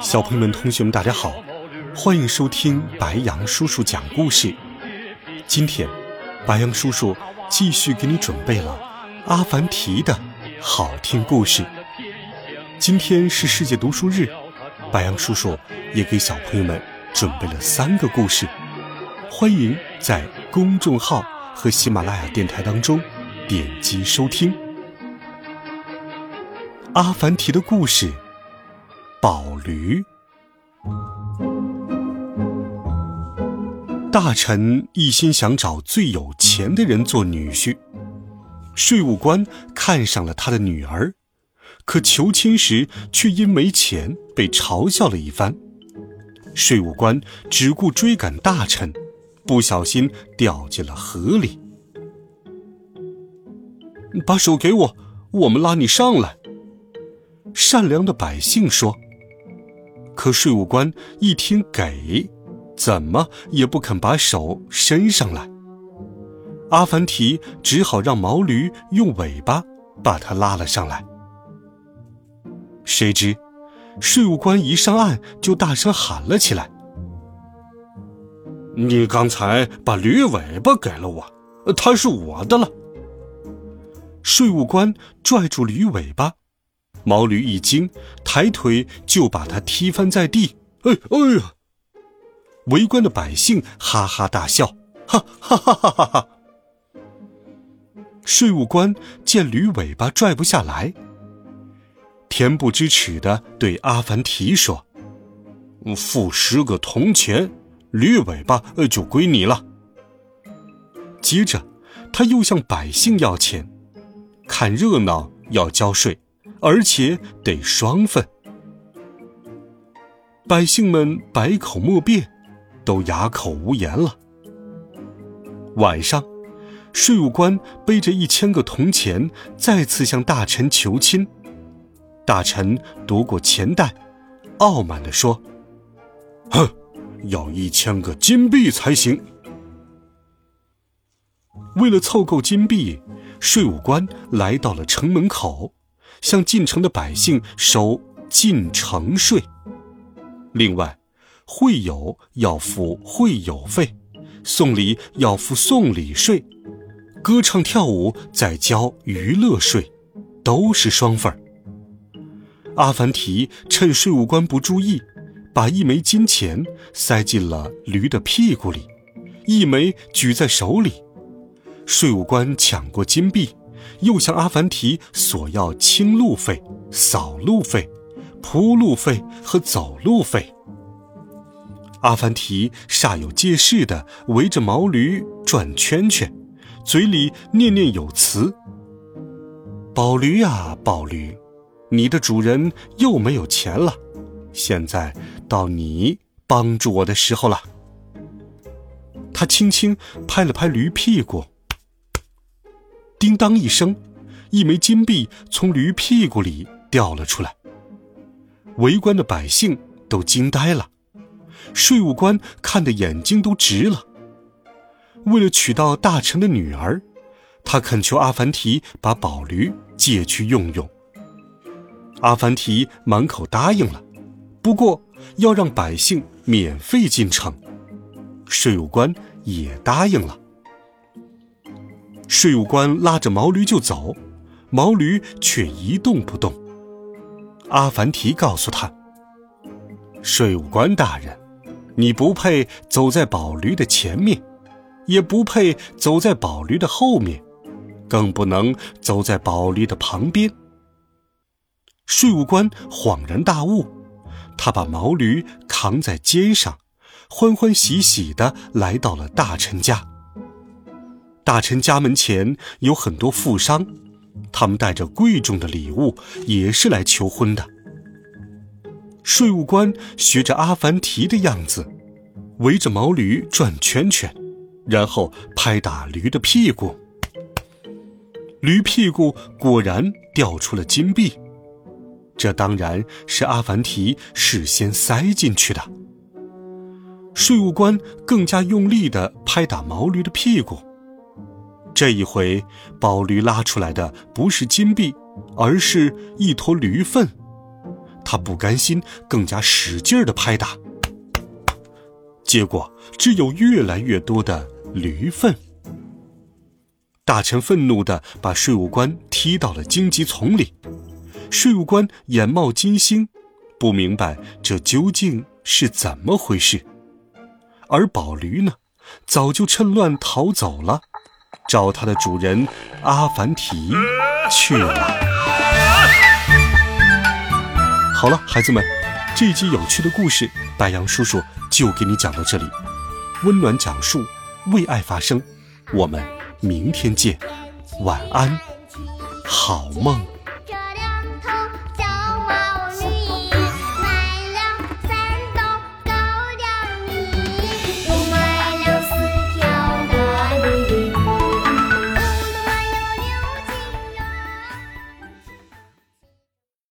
小朋友们、同学们，大家好，欢迎收听白羊叔叔讲故事。今天，白羊叔叔继续给你准备了阿凡提的好听故事。今天是世界读书日，白羊叔叔也给小朋友们准备了三个故事，欢迎在公众号和喜马拉雅电台当中点击收听。阿凡提的故事。宝驴，大臣一心想找最有钱的人做女婿。税务官看上了他的女儿，可求亲时却因没钱被嘲笑了一番。税务官只顾追赶大臣，不小心掉进了河里。把手给我，我们拉你上来。善良的百姓说。可税务官一听给，怎么也不肯把手伸上来。阿凡提只好让毛驴用尾巴把他拉了上来。谁知，税务官一上岸就大声喊了起来：“你刚才把驴尾巴给了我，它是我的了。”税务官拽住驴尾巴。毛驴一惊，抬腿就把他踢翻在地。哎哎呀！围观的百姓哈哈大笑，哈哈哈哈哈哈！税务官见驴尾巴拽不下来，恬不知耻的对阿凡提说：“付十个铜钱，驴尾巴就归你了。”接着，他又向百姓要钱，看热闹要交税。而且得双份，百姓们百口莫辩，都哑口无言了。晚上，税务官背着一千个铜钱，再次向大臣求亲。大臣夺过钱袋，傲慢地说：“哼，要一千个金币才行。”为了凑够金币，税务官来到了城门口。向进城的百姓收进城税，另外，会友要付会友费，送礼要付送礼税，歌唱跳舞再交娱乐税，都是双份儿。阿凡提趁税务官不注意，把一枚金钱塞进了驴的屁股里，一枚举在手里，税务官抢过金币。又向阿凡提索要清路费、扫路费、铺路费和走路费。阿凡提煞有介事地围着毛驴转圈圈，嘴里念念有词：“宝驴啊，宝驴，你的主人又没有钱了，现在到你帮助我的时候了。”他轻轻拍了拍驴屁股。叮当一声，一枚金币从驴屁股里掉了出来。围观的百姓都惊呆了，税务官看得眼睛都直了。为了娶到大臣的女儿，他恳求阿凡提把宝驴借去用用。阿凡提满口答应了，不过要让百姓免费进城。税务官也答应了。税务官拉着毛驴就走，毛驴却一动不动。阿凡提告诉他：“税务官大人，你不配走在宝驴的前面，也不配走在宝驴的后面，更不能走在宝驴的旁边。”税务官恍然大悟，他把毛驴扛在肩上，欢欢喜喜地来到了大臣家。大臣家门前有很多富商，他们带着贵重的礼物，也是来求婚的。税务官学着阿凡提的样子，围着毛驴转圈圈，然后拍打驴的屁股。驴屁股果然掉出了金币，这当然是阿凡提事先塞进去的。税务官更加用力地拍打毛驴的屁股。这一回，宝驴拉出来的不是金币，而是一坨驴粪。他不甘心，更加使劲地拍打。结果，只有越来越多的驴粪。大臣愤怒地把税务官踢到了荆棘丛里，税务官眼冒金星，不明白这究竟是怎么回事。而宝驴呢，早就趁乱逃走了，找它的主人阿凡提去了。好了，孩子们，这一集有趣的故事，白羊叔叔就给你讲到这里。温暖讲述，为爱发声，我们。明天见，晚安，好梦。